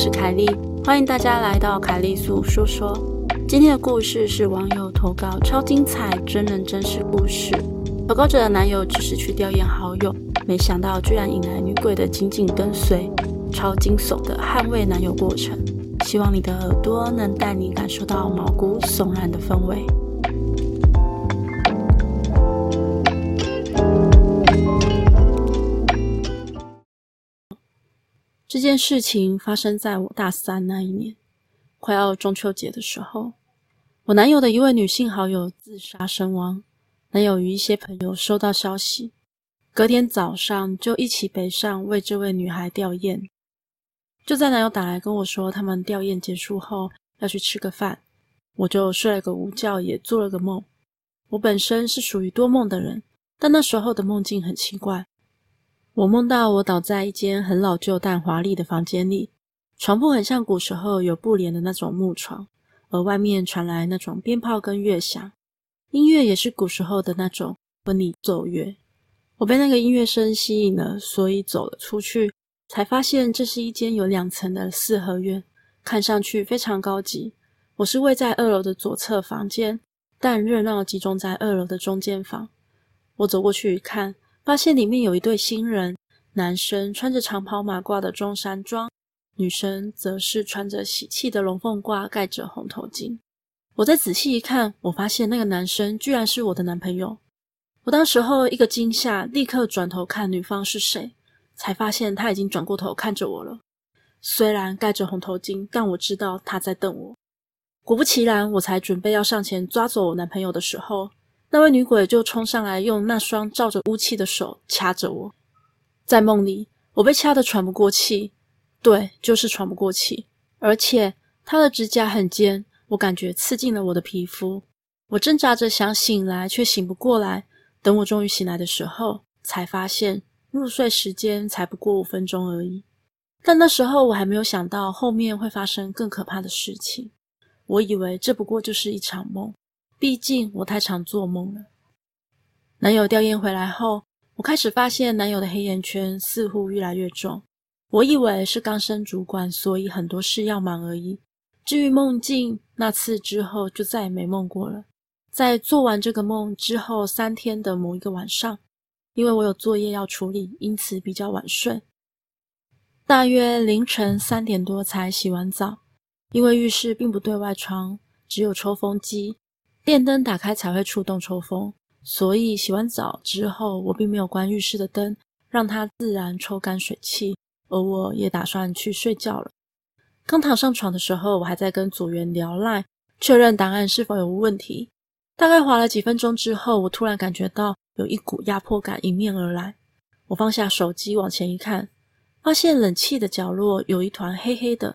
是凯莉，欢迎大家来到凯莉素说说。今天的故事是网友投稿，超精彩，真人真事故事。投稿者的男友只是去吊唁好友，没想到居然引来女鬼的紧紧跟随，超惊悚的捍卫男友过程。希望你的耳朵能带你感受到毛骨悚然的氛围。这件事情发生在我大三那一年，快要中秋节的时候，我男友的一位女性好友自杀身亡。男友与一些朋友收到消息，隔天早上就一起北上为这位女孩吊唁。就在男友打来跟我说他们吊唁结束后要去吃个饭，我就睡了个午觉，也做了个梦。我本身是属于多梦的人，但那时候的梦境很奇怪。我梦到我倒在一间很老旧但华丽的房间里，床铺很像古时候有布帘的那种木床，而外面传来那种鞭炮跟乐响，音乐也是古时候的那种婚礼奏乐。我被那个音乐声吸引了，所以走了出去，才发现这是一间有两层的四合院，看上去非常高级。我是位在二楼的左侧房间，但热闹集中在二楼的中间房。我走过去一看。发现里面有一对新人，男生穿着长袍马褂的中山装，女生则是穿着喜气的龙凤褂，盖着红头巾。我再仔细一看，我发现那个男生居然是我的男朋友。我当时候一个惊吓，立刻转头看女方是谁，才发现他已经转过头看着我了。虽然盖着红头巾，但我知道他在瞪我。果不其然，我才准备要上前抓走我男朋友的时候。那位女鬼就冲上来，用那双罩着乌漆的手掐着我。在梦里，我被掐得喘不过气，对，就是喘不过气。而且她的指甲很尖，我感觉刺进了我的皮肤。我挣扎着想醒来，却醒不过来。等我终于醒来的时候，才发现入睡时间才不过五分钟而已。但那时候我还没有想到后面会发生更可怕的事情。我以为这不过就是一场梦。毕竟我太常做梦了。男友吊唁回来后，我开始发现男友的黑眼圈似乎越来越重。我以为是刚升主管，所以很多事要忙而已。至于梦境，那次之后就再也没梦过了。在做完这个梦之后三天的某一个晚上，因为我有作业要处理，因此比较晚睡。大约凌晨三点多才洗完澡，因为浴室并不对外窗，只有抽风机。电灯打开才会触动抽风，所以洗完澡之后，我并没有关浴室的灯，让它自然抽干水汽。而我也打算去睡觉了。刚躺上床的时候，我还在跟组员聊赖确认档案是否有问题。大概划了几分钟之后，我突然感觉到有一股压迫感迎面而来。我放下手机往前一看，发现冷气的角落有一团黑黑的，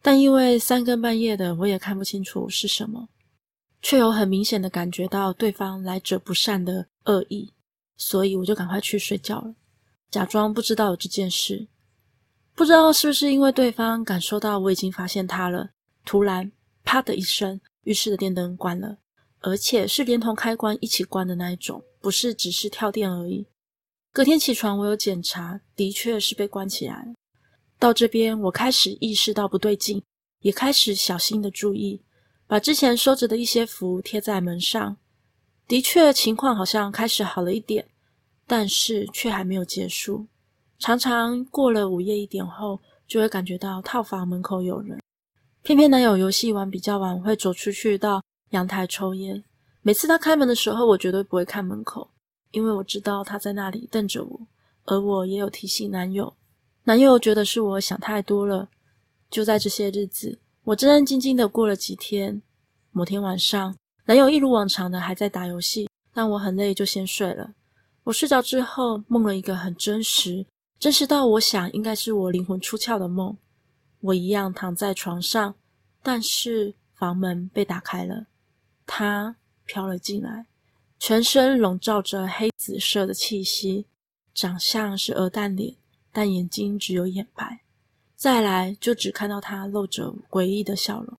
但因为三更半夜的，我也看不清楚是什么。却有很明显的感觉到对方来者不善的恶意，所以我就赶快去睡觉了，假装不知道有这件事。不知道是不是因为对方感受到我已经发现他了，突然啪的一声，浴室的电灯关了，而且是连同开关一起关的那一种，不是只是跳电而已。隔天起床，我有检查，的确是被关起来了。到这边，我开始意识到不对劲，也开始小心的注意。把之前收着的一些符贴在门上，的确情况好像开始好了一点，但是却还没有结束。常常过了午夜一点后，就会感觉到套房门口有人。偏偏男友游戏玩比较晚，会走出去到阳台抽烟。每次他开门的时候，我绝对不会看门口，因为我知道他在那里瞪着我。而我也有提醒男友，男友觉得是我想太多了。就在这些日子。我战战兢兢的过了几天，某天晚上，男友一如往常的还在打游戏，但我很累，就先睡了。我睡着之后，梦了一个很真实，真实到我想应该是我灵魂出窍的梦。我一样躺在床上，但是房门被打开了，他飘了进来，全身笼罩着黑紫色的气息，长相是鹅蛋脸，但眼睛只有眼白。再来就只看到他露着诡异的笑容，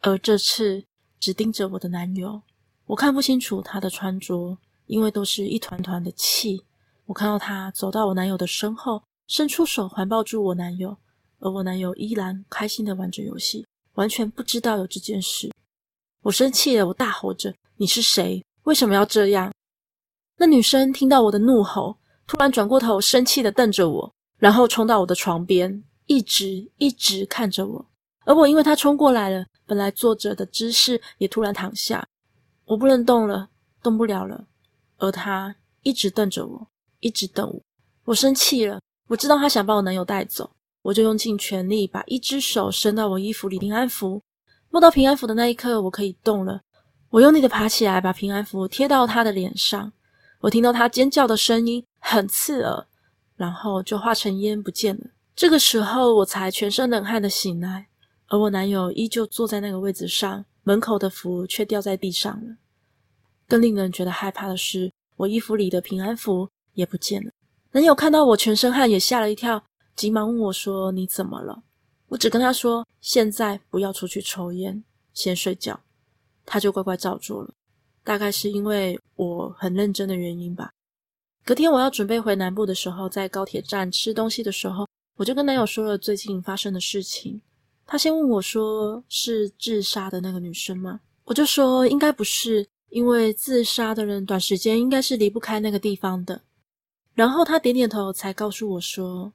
而这次只盯着我的男友，我看不清楚他的穿着，因为都是一团团的气。我看到他走到我男友的身后，伸出手环抱住我男友，而我男友依然开心的玩着游戏，完全不知道有这件事。我生气了，我大吼着：“你是谁？为什么要这样？”那女生听到我的怒吼，突然转过头，生气的瞪着我，然后冲到我的床边，一直一直看着我。而我因为他冲过来了，本来坐着的姿势也突然躺下，我不能动了，动不了了。而他一直瞪着我，一直瞪我。我生气了，我知道他想把我男友带走，我就用尽全力把一只手伸到我衣服里平安符。摸到平安符的那一刻，我可以动了。我用力的爬起来，把平安符贴到他的脸上。我听到他尖叫的声音，很刺耳，然后就化成烟不见了。这个时候，我才全身冷汗的醒来，而我男友依旧坐在那个位置上，门口的符却掉在地上了。更令人觉得害怕的是，我衣服里的平安符也不见了。男友看到我全身汗，也吓了一跳，急忙问我说：“你怎么了？”我只跟他说：“现在不要出去抽烟，先睡觉。”他就乖乖照做了。大概是因为我很认真的原因吧。隔天我要准备回南部的时候，在高铁站吃东西的时候，我就跟男友说了最近发生的事情。他先问我说：“是自杀的那个女生吗？”我就说：“应该不是，因为自杀的人短时间应该是离不开那个地方的。”然后他点点头，才告诉我说：“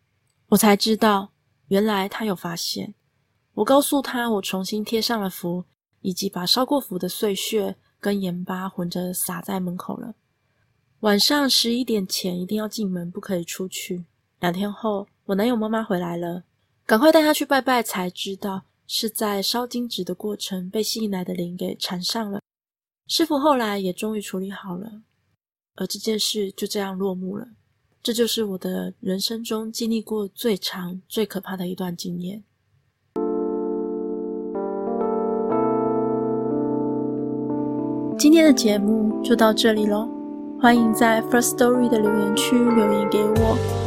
我才知道。”原来他有发现，我告诉他，我重新贴上了符，以及把烧过符的碎屑跟盐巴混着撒在门口了。晚上十一点前一定要进门，不可以出去。两天后，我男友妈妈回来了，赶快带他去拜拜，才知道是在烧金纸的过程被吸引来的灵给缠上了。师傅后来也终于处理好了，而这件事就这样落幕了。这就是我的人生中经历过最长、最可怕的一段经验。今天的节目就到这里喽，欢迎在 First Story 的留言区留言给我，